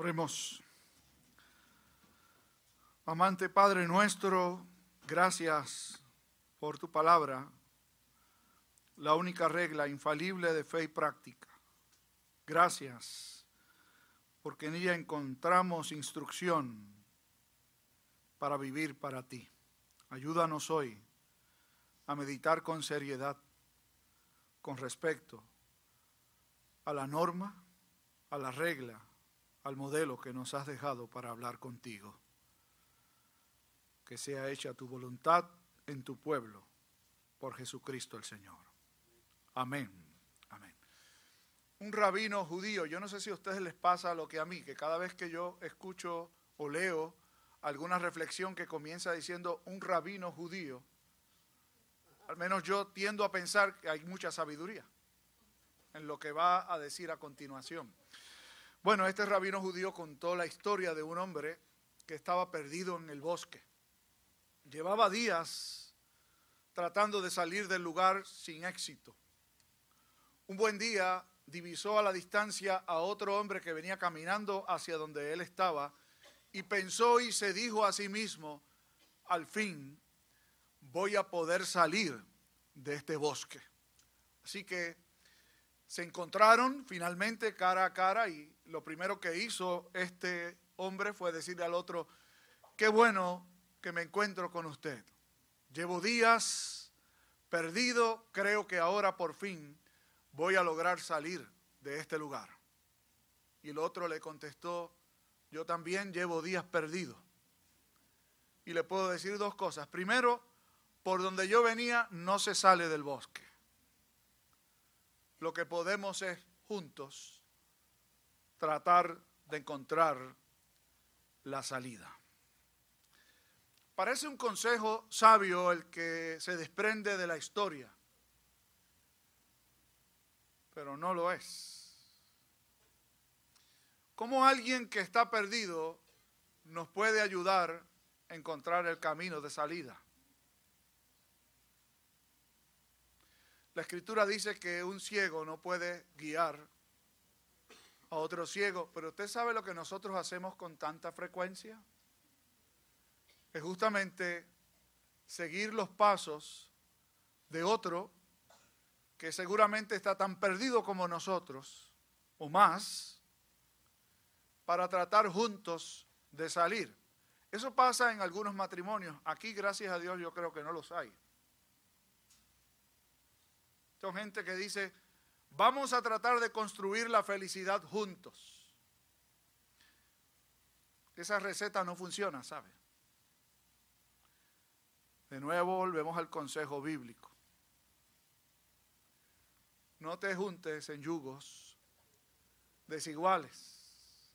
Oremos. Amante Padre nuestro, gracias por tu palabra, la única regla infalible de fe y práctica. Gracias porque en ella encontramos instrucción para vivir para ti. Ayúdanos hoy a meditar con seriedad con respecto a la norma, a la regla, al modelo que nos has dejado para hablar contigo. Que sea hecha tu voluntad en tu pueblo, por Jesucristo el Señor. Amén. Amén. Un rabino judío, yo no sé si a ustedes les pasa lo que a mí, que cada vez que yo escucho o leo alguna reflexión que comienza diciendo un rabino judío, al menos yo tiendo a pensar que hay mucha sabiduría en lo que va a decir a continuación. Bueno, este rabino judío contó la historia de un hombre que estaba perdido en el bosque. Llevaba días tratando de salir del lugar sin éxito. Un buen día divisó a la distancia a otro hombre que venía caminando hacia donde él estaba y pensó y se dijo a sí mismo, al fin voy a poder salir de este bosque. Así que se encontraron finalmente cara a cara y lo primero que hizo este hombre fue decirle al otro, qué bueno que me encuentro con usted. Llevo días perdido, creo que ahora por fin voy a lograr salir de este lugar. Y el otro le contestó, yo también llevo días perdido. Y le puedo decir dos cosas. Primero, por donde yo venía no se sale del bosque lo que podemos es juntos tratar de encontrar la salida. Parece un consejo sabio el que se desprende de la historia, pero no lo es. ¿Cómo alguien que está perdido nos puede ayudar a encontrar el camino de salida? La escritura dice que un ciego no puede guiar a otro ciego, pero usted sabe lo que nosotros hacemos con tanta frecuencia. Es justamente seguir los pasos de otro que seguramente está tan perdido como nosotros, o más, para tratar juntos de salir. Eso pasa en algunos matrimonios. Aquí, gracias a Dios, yo creo que no los hay. Son gente que dice, vamos a tratar de construir la felicidad juntos. Esa receta no funciona, ¿sabe? De nuevo volvemos al consejo bíblico. No te juntes en yugos desiguales.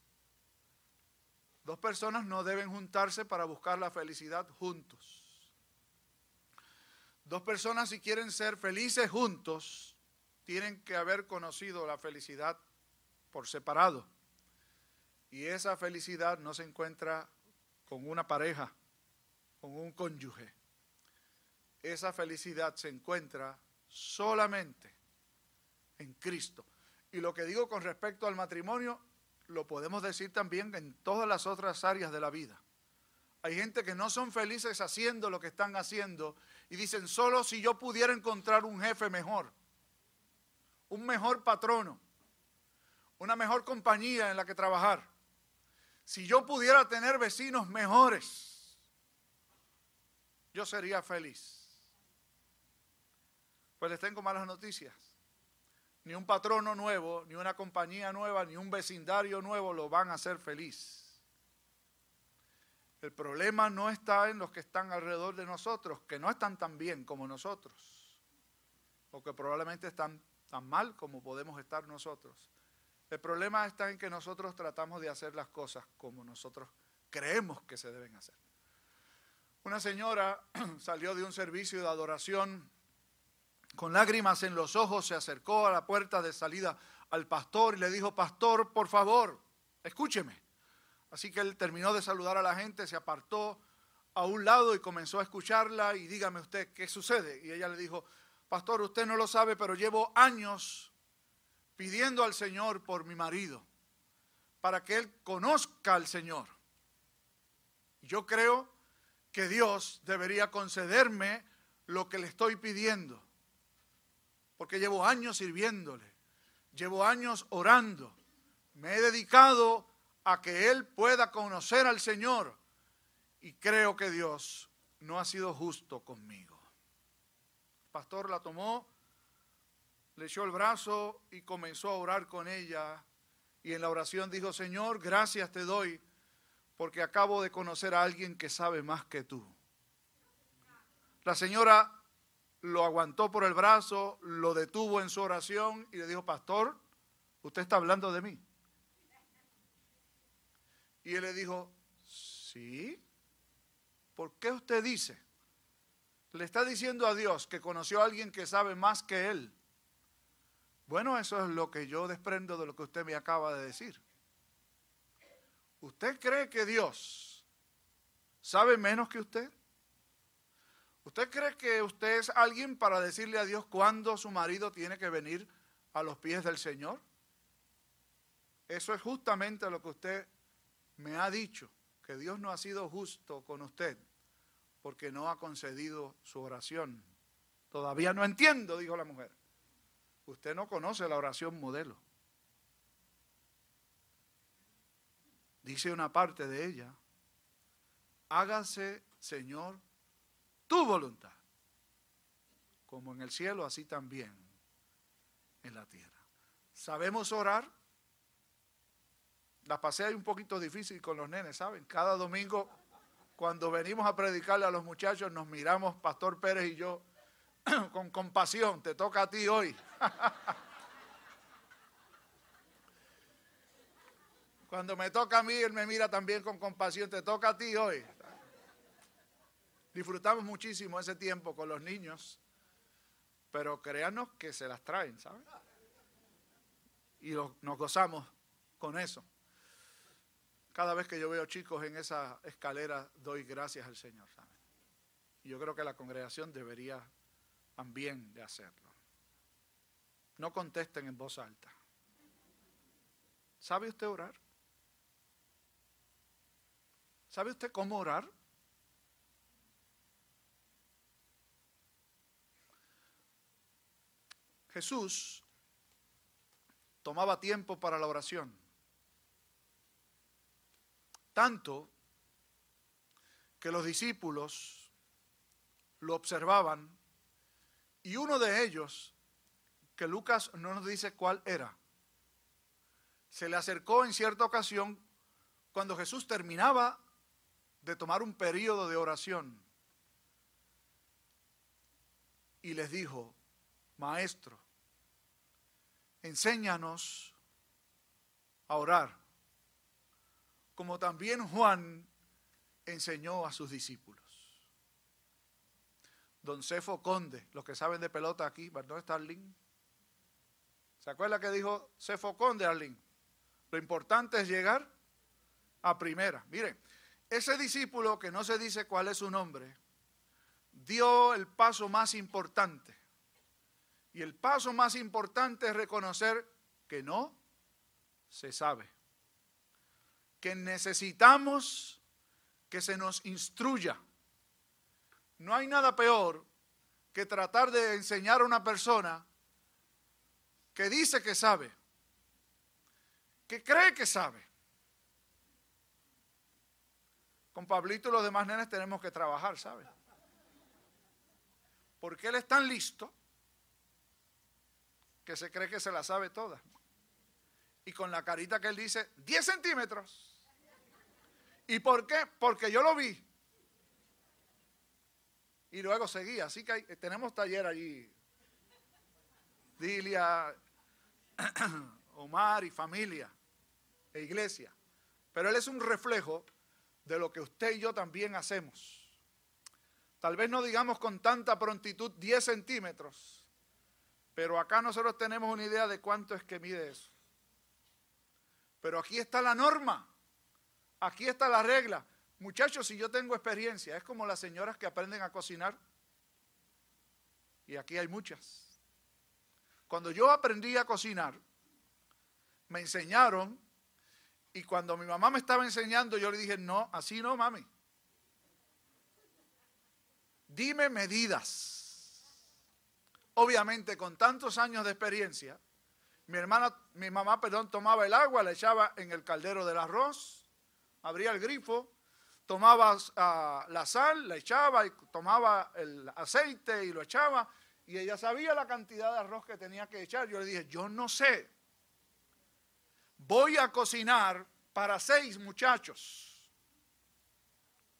Dos personas no deben juntarse para buscar la felicidad juntos. Dos personas si quieren ser felices juntos, tienen que haber conocido la felicidad por separado. Y esa felicidad no se encuentra con una pareja, con un cónyuge. Esa felicidad se encuentra solamente en Cristo. Y lo que digo con respecto al matrimonio, lo podemos decir también en todas las otras áreas de la vida. Hay gente que no son felices haciendo lo que están haciendo y dicen, solo si yo pudiera encontrar un jefe mejor, un mejor patrono, una mejor compañía en la que trabajar, si yo pudiera tener vecinos mejores, yo sería feliz. Pues les tengo malas noticias. Ni un patrono nuevo, ni una compañía nueva, ni un vecindario nuevo lo van a hacer feliz. El problema no está en los que están alrededor de nosotros, que no están tan bien como nosotros, o que probablemente están tan mal como podemos estar nosotros. El problema está en que nosotros tratamos de hacer las cosas como nosotros creemos que se deben hacer. Una señora salió de un servicio de adoración con lágrimas en los ojos, se acercó a la puerta de salida al pastor y le dijo, pastor, por favor, escúcheme. Así que él terminó de saludar a la gente, se apartó a un lado y comenzó a escucharla y dígame usted qué sucede. Y ella le dijo, pastor, usted no lo sabe, pero llevo años pidiendo al Señor por mi marido, para que él conozca al Señor. Yo creo que Dios debería concederme lo que le estoy pidiendo, porque llevo años sirviéndole, llevo años orando, me he dedicado a que Él pueda conocer al Señor y creo que Dios no ha sido justo conmigo. Pastor la tomó, le echó el brazo y comenzó a orar con ella y en la oración dijo, Señor, gracias te doy porque acabo de conocer a alguien que sabe más que tú. La señora lo aguantó por el brazo, lo detuvo en su oración y le dijo, pastor, usted está hablando de mí. Y él le dijo, sí, ¿por qué usted dice? Le está diciendo a Dios que conoció a alguien que sabe más que él. Bueno, eso es lo que yo desprendo de lo que usted me acaba de decir. ¿Usted cree que Dios sabe menos que usted? ¿Usted cree que usted es alguien para decirle a Dios cuándo su marido tiene que venir a los pies del Señor? Eso es justamente lo que usted me ha dicho, que Dios no ha sido justo con usted porque no ha concedido su oración. Todavía no entiendo, dijo la mujer. Usted no conoce la oración modelo. dice una parte de ella, hágase, Señor, tu voluntad, como en el cielo, así también en la tierra. ¿Sabemos orar? La pasé ahí un poquito difícil con los nenes, ¿saben? Cada domingo, cuando venimos a predicarle a los muchachos, nos miramos, Pastor Pérez y yo, con compasión, te toca a ti hoy. Cuando me toca a mí, Él me mira también con compasión. Te toca a ti hoy. Disfrutamos muchísimo ese tiempo con los niños, pero créanos que se las traen, ¿sabes? Y nos gozamos con eso. Cada vez que yo veo chicos en esa escalera, doy gracias al Señor. Y yo creo que la congregación debería también de hacerlo. No contesten en voz alta. ¿Sabe usted orar? ¿Sabe usted cómo orar? Jesús tomaba tiempo para la oración. Tanto que los discípulos lo observaban y uno de ellos, que Lucas no nos dice cuál era, se le acercó en cierta ocasión cuando Jesús terminaba de tomar un periodo de oración y les dijo, maestro, enséñanos a orar, como también Juan enseñó a sus discípulos. Don Cefo Conde, los que saben de pelota aquí, ¿dónde está Arlín? ¿Se acuerda que dijo Cefo Conde, Arlín? Lo importante es llegar a primera. Miren, ese discípulo, que no se dice cuál es su nombre, dio el paso más importante. Y el paso más importante es reconocer que no se sabe. Que necesitamos que se nos instruya. No hay nada peor que tratar de enseñar a una persona que dice que sabe, que cree que sabe, Con Pablito y los demás nenes tenemos que trabajar, ¿sabes? Porque él es tan listo que se cree que se la sabe toda. Y con la carita que él dice, 10 centímetros. ¿Y por qué? Porque yo lo vi. Y luego seguía. Así que tenemos taller allí. Dilia, Omar y familia e iglesia. Pero él es un reflejo de lo que usted y yo también hacemos. Tal vez no digamos con tanta prontitud 10 centímetros, pero acá nosotros tenemos una idea de cuánto es que mide eso. Pero aquí está la norma, aquí está la regla. Muchachos, si yo tengo experiencia, es como las señoras que aprenden a cocinar, y aquí hay muchas. Cuando yo aprendí a cocinar, me enseñaron Y cuando mi mamá me estaba enseñando, yo le dije, no, así no, mami. Dime medidas. Obviamente, con tantos años de experiencia, mi hermana, mi mamá, perdón, tomaba el agua, la echaba en el caldero del arroz, abría el grifo, tomaba ah, la sal, la echaba y tomaba el aceite y lo echaba y ella sabía la cantidad de arroz que tenía que echar. Yo le dije, yo no sé. Voy a cocinar para seis muchachos.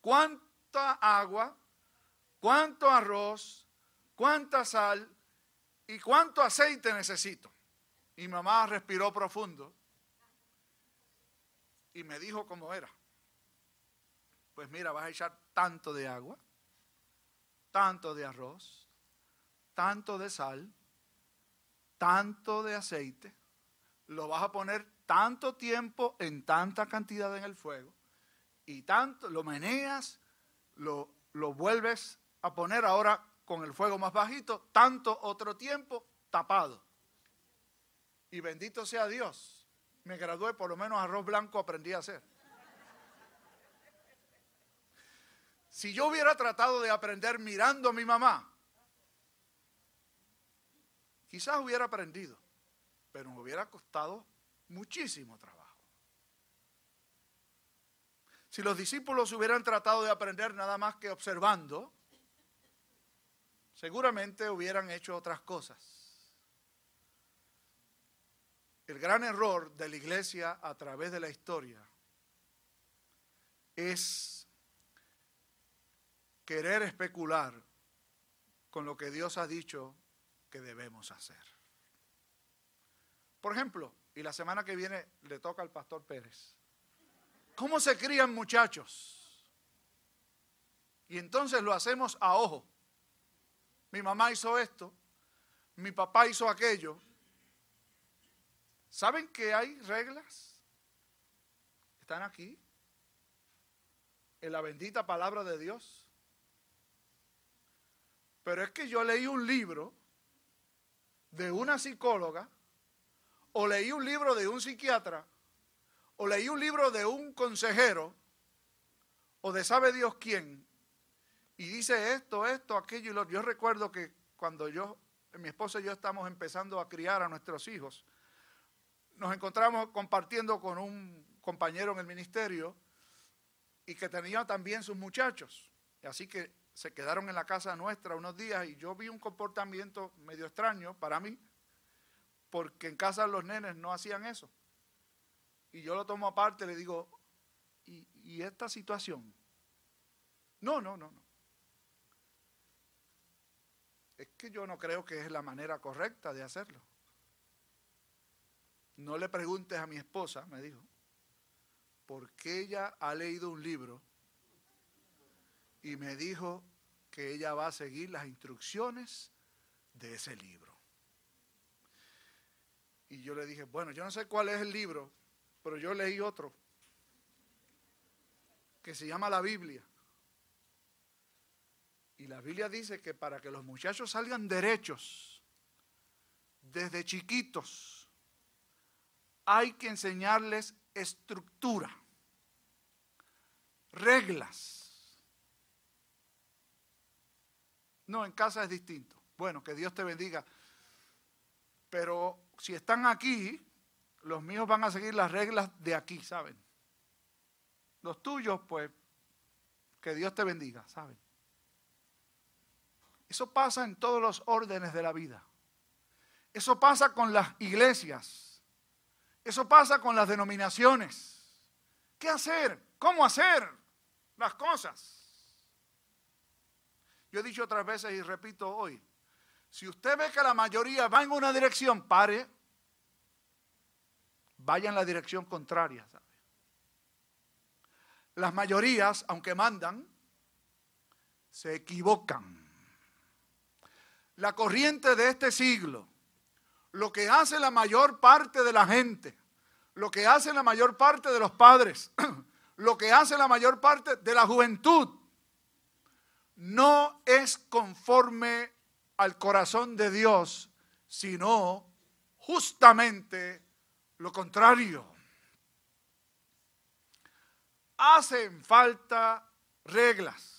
¿Cuánta agua? ¿Cuánto arroz? ¿Cuánta sal? ¿Y cuánto aceite necesito? Y mamá respiró profundo y me dijo cómo era. Pues mira, vas a echar tanto de agua, tanto de arroz, tanto de sal, tanto de aceite, lo vas a poner tanto tiempo en tanta cantidad en el fuego y tanto lo meneas, lo, lo vuelves a poner ahora con el fuego más bajito, tanto otro tiempo tapado. Y bendito sea Dios, me gradué, por lo menos arroz blanco aprendí a hacer. Si yo hubiera tratado de aprender mirando a mi mamá, Quizás hubiera aprendido, pero me hubiera costado muchísimo trabajo. Si los discípulos hubieran tratado de aprender nada más que observando, seguramente hubieran hecho otras cosas. El gran error de la iglesia a través de la historia es querer especular con lo que Dios ha dicho debemos hacer. Por ejemplo, y la semana que viene le toca al pastor Pérez, ¿cómo se crían muchachos? Y entonces lo hacemos a ojo. Mi mamá hizo esto, mi papá hizo aquello. ¿Saben que hay reglas? Están aquí, en la bendita palabra de Dios. Pero es que yo leí un libro de una psicóloga, o leí un libro de un psiquiatra, o leí un libro de un consejero, o de sabe Dios quién, y dice esto, esto, aquello y lo Yo recuerdo que cuando yo, mi esposa y yo estamos empezando a criar a nuestros hijos, nos encontramos compartiendo con un compañero en el ministerio y que tenía también sus muchachos. Así que se quedaron en la casa nuestra unos días y yo vi un comportamiento medio extraño para mí, porque en casa los nenes no hacían eso. Y yo lo tomo aparte y le digo, ¿y, ¿y esta situación? No, no, no, no. Es que yo no creo que es la manera correcta de hacerlo. No le preguntes a mi esposa, me dijo, porque ella ha leído un libro y me dijo que ella va a seguir las instrucciones de ese libro. Y yo le dije, bueno, yo no sé cuál es el libro, pero yo leí otro que se llama la Biblia. Y la Biblia dice que para que los muchachos salgan derechos, desde chiquitos, hay que enseñarles estructura, reglas No, en casa es distinto. Bueno, que Dios te bendiga. Pero si están aquí, los míos van a seguir las reglas de aquí, ¿saben? Los tuyos, pues, que Dios te bendiga, ¿saben? Eso pasa en todos los órdenes de la vida. Eso pasa con las iglesias. Eso pasa con las denominaciones. ¿Qué hacer? ¿Cómo hacer las cosas? Yo he dicho otras veces y repito hoy, si usted ve que la mayoría va en una dirección, pare, vaya en la dirección contraria. Las mayorías, aunque mandan, se equivocan. La corriente de este siglo, lo que hace la mayor parte de la gente, lo que hace la mayor parte de los padres, lo que hace la mayor parte de la juventud, no es conforme al corazón de Dios, sino justamente lo contrario. hacen falta reglas,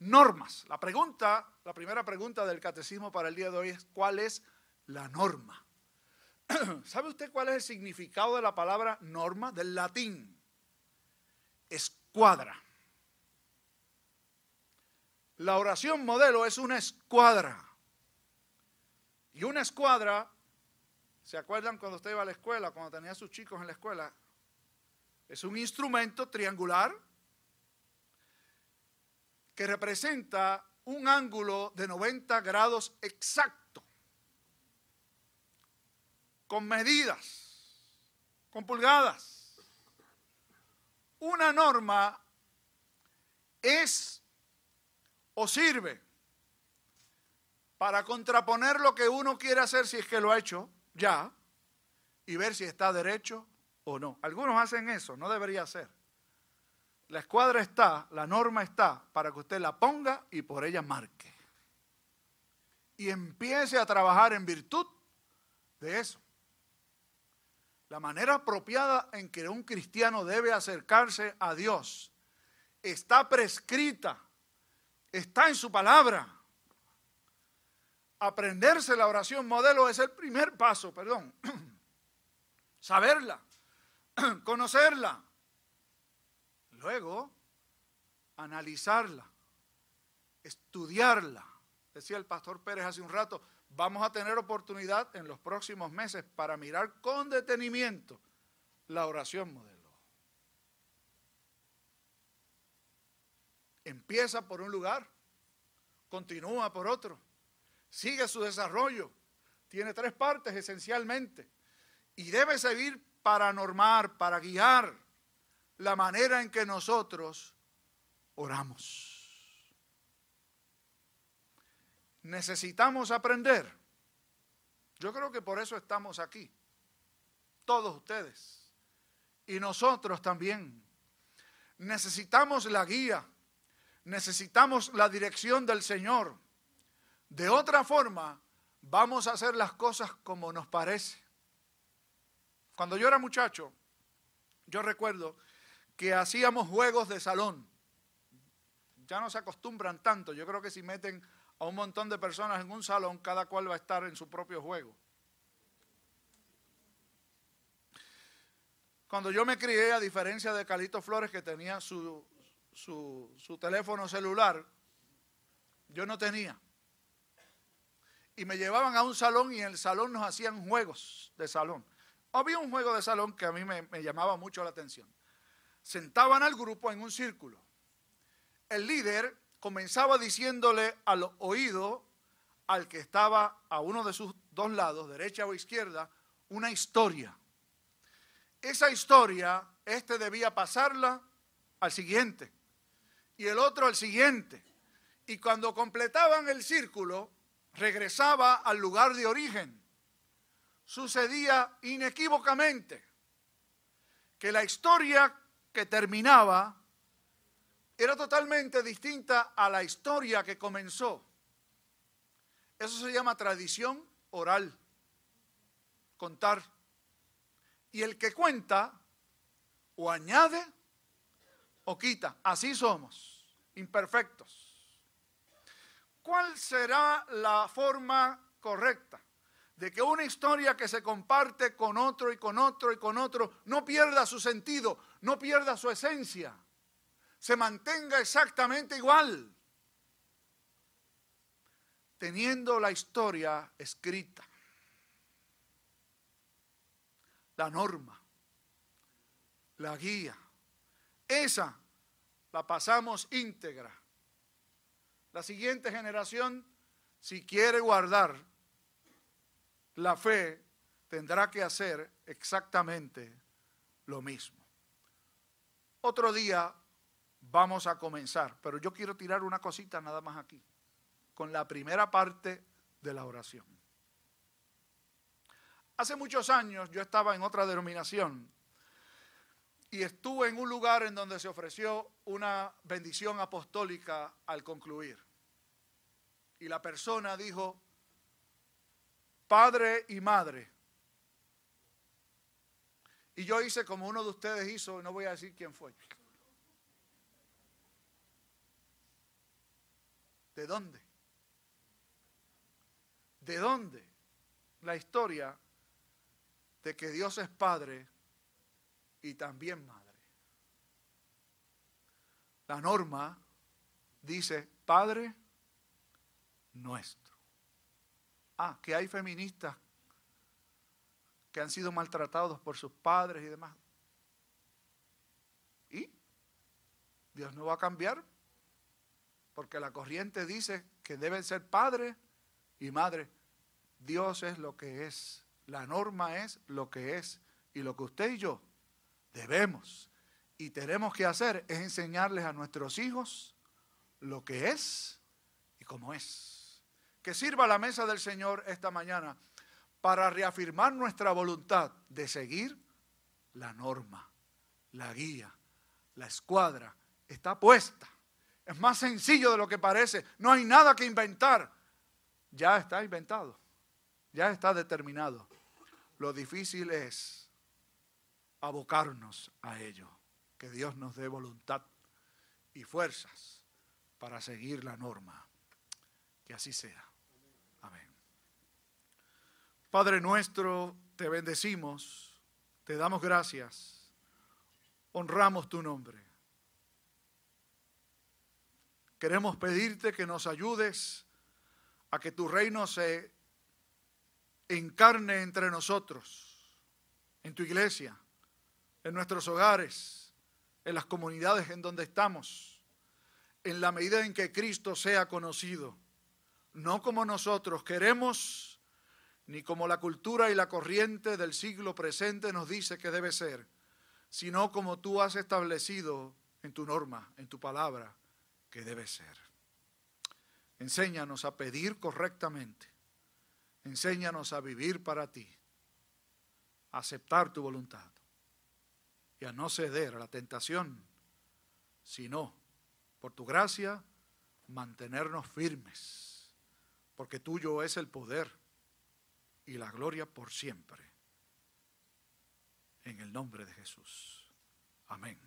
normas. La pregunta, la primera pregunta del catecismo para el día de hoy es, ¿cuál es la norma? ¿Sabe usted cuál es el significado de la palabra norma del latín? Escuadra. La oración modelo es una escuadra. Y una escuadra, ¿se acuerdan cuando usted iba a la escuela, cuando tenía a sus chicos en la escuela? Es un instrumento triangular que representa un ángulo de 90 grados exacto, con medidas, con pulgadas. Una norma es o sirve para contraponer lo que uno quiere hacer si es que lo ha hecho ya y ver si está derecho o no. Algunos hacen eso, no debería ser. La escuadra está, la norma está para que usted la ponga y por ella marque. Y empiece a trabajar en virtud de eso. La manera apropiada en que un cristiano debe acercarse a Dios está prescrita está en su palabra. Aprenderse la oración modelo es el primer paso, perdón. Saberla, conocerla. Luego, analizarla, estudiarla. Decía el pastor Pérez hace un rato, vamos a tener oportunidad en los próximos meses para mirar con detenimiento la oración modelo. Empieza por un lugar, continúa por otro, sigue su desarrollo. Tiene tres partes esencialmente y debe servir para normar, para guiar la manera en que nosotros oramos. Necesitamos aprender. Yo creo que por eso estamos aquí, todos ustedes, y nosotros también. Necesitamos la guía necesitamos la dirección del Señor. De otra forma, vamos a hacer las cosas como nos parece. Cuando yo era muchacho, yo recuerdo que hacíamos juegos de salón. Ya no se acostumbran tanto. Yo creo que si meten a un montón de personas en un salón, cada cual va a estar en su propio juego. Cuando yo me crié, a diferencia de Calito Flores, que tenía su, su, teléfono celular, yo no tenía. Y me llevaban a un salón y en el salón nos hacían juegos de salón. Había un juego de salón que a mí me, me llamaba mucho la atención. Sentaban al grupo en un círculo. El líder comenzaba diciéndole al oído al que estaba a uno de sus dos lados, derecha o izquierda, una historia. Esa historia, este debía pasarla al siguiente y el otro al siguiente. Y cuando completaban el círculo, regresaba al lugar de origen. Sucedía inequívocamente que la historia que terminaba era totalmente distinta a la historia que comenzó. Eso se llama tradición oral, contar. Y el que cuenta o añade o quita. Así somos, imperfectos. ¿Cuál será la forma correcta de que una historia que se comparte con otro y con otro y con otro no pierda su sentido, no pierda su esencia, se mantenga exactamente igual, teniendo la historia escrita, la norma, la guía? Esa la pasamos íntegra. La siguiente generación, si quiere guardar la fe, tendrá que hacer exactamente lo mismo. Otro día vamos a comenzar, pero yo quiero tirar una cosita nada más aquí, con la primera parte de la oración. Hace muchos años yo estaba en otra denominación y estuve en un lugar en donde se ofreció una bendición apostólica al concluir. Y la persona dijo, Padre y Madre. Y yo hice como uno de ustedes hizo, no voy a decir quién fue. ¿De dónde? ¿De dónde? La historia de que Dios es Padre y también Madre. La norma dice Padre nuestro. Ah, que hay feministas que han sido maltratados por sus padres y demás. ¿Y? Dios no va a cambiar porque la corriente dice que deben ser padre y madre. Dios es lo que es, la norma es lo que es y lo que usted y yo debemos y tenemos que hacer es enseñarles a nuestros hijos lo que es y cómo es. Que sirva la mesa del Señor esta mañana para reafirmar nuestra voluntad de seguir la norma, la guía, la escuadra. Está puesta. Es más sencillo de lo que parece. No hay nada que inventar. Ya está inventado. Ya está determinado. Lo difícil es abocarnos a ello. Que Dios nos dé voluntad y fuerzas para seguir la norma. Que así sea. Padre nuestro, te bendecimos, te damos gracias, honramos tu nombre. Queremos pedirte que nos ayudes a que tu reino se encarne entre nosotros, en tu iglesia, en nuestros hogares, en las comunidades en donde estamos, en la medida en que Cristo sea conocido, no como nosotros queremos, ni como la cultura y la corriente del siglo presente nos dice que debe ser, sino como tú has establecido en tu norma, en tu palabra que debe ser. Enséñanos a pedir correctamente. Enséñanos a vivir para ti, a aceptar tu voluntad y a no ceder a la tentación, sino, por tu gracia, mantenernos firmes, porque tuyo es el poder y la gloria por siempre. En el nombre de Jesús. Amén.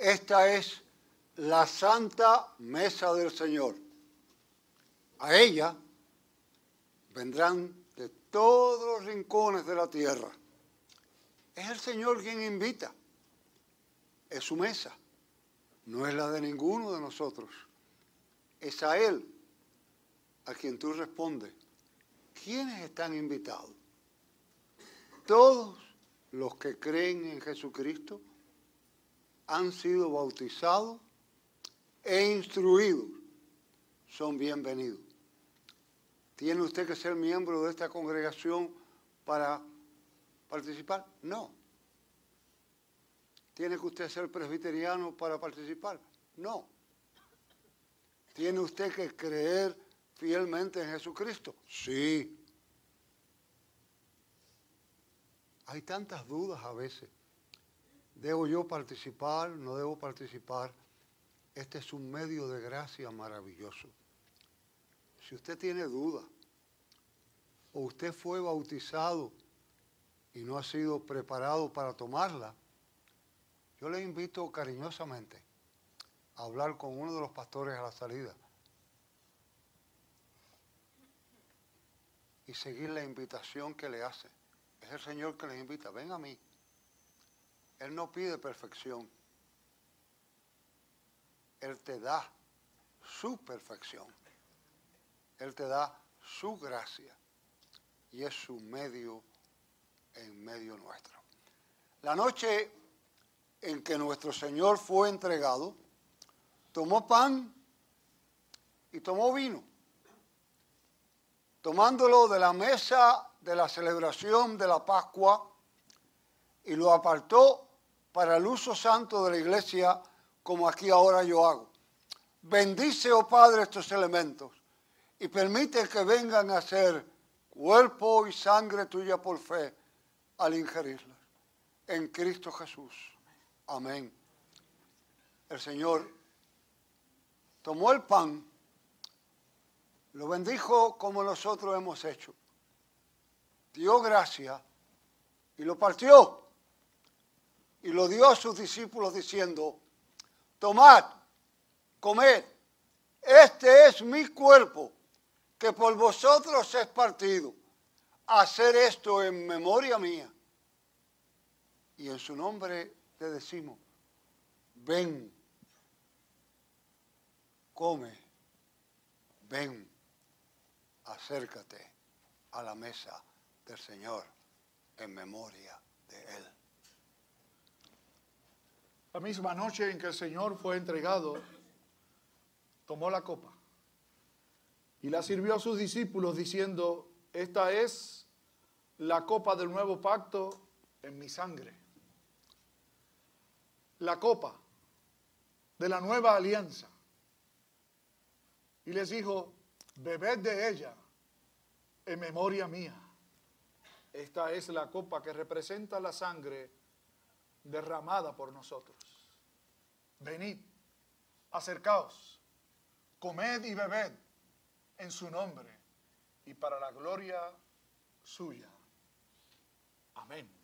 Esta es la santa mesa del Señor. A ella vendrán de todos los rincones de la tierra. Es el Señor quien invita. Es su mesa. No es la de ninguno de nosotros. Es a Él a quien tú respondes. ¿Quiénes están invitados? Todos los que creen en Jesucristo han sido bautizados e instruidos son bienvenidos. ¿Tiene usted que ser miembro de esta congregación para participar? No. ¿Tiene que usted ser presbiteriano para participar? No. ¿Tiene usted que creer fielmente en Jesucristo? Sí. Hay tantas dudas a veces. ¿Debo yo participar? ¿No debo participar? Este es un medio de gracia maravilloso. Si usted tiene duda o usted fue bautizado y no ha sido preparado para tomarla, Yo le invito cariñosamente a hablar con uno de los pastores a la salida y seguir la invitación que le hace. Es el Señor que les invita, ven a mí. Él no pide perfección. Él te da su perfección. Él te da su gracia. Y es su medio en medio nuestro. La noche en que nuestro Señor fue entregado, tomó pan y tomó vino. Tomándolo de la mesa de la celebración de la Pascua y lo apartó para el uso santo de la iglesia como aquí ahora yo hago. Bendice, oh Padre, estos elementos y permite que vengan a ser cuerpo y sangre tuya por fe al ingerirlas. En Cristo Jesús. Amén. El Señor tomó el pan, lo bendijo como nosotros hemos hecho, dio gracia y lo partió y lo dio a sus discípulos diciendo, tomad, comed, este es mi cuerpo que por vosotros es partido. Hacer esto en memoria mía. Y en su nombre te decimos, ven, come, ven, acércate a la mesa del Señor en memoria de Él. La misma noche en que el Señor fue entregado, tomó la copa y la sirvió a sus discípulos diciendo, esta es la copa del nuevo pacto en mi sangre la copa de la nueva alianza. Y les dijo, bebed de ella en memoria mía. Esta es la copa que representa la sangre derramada por nosotros. Venid, acercaos, comed y bebed en su nombre y para la gloria suya. Amén.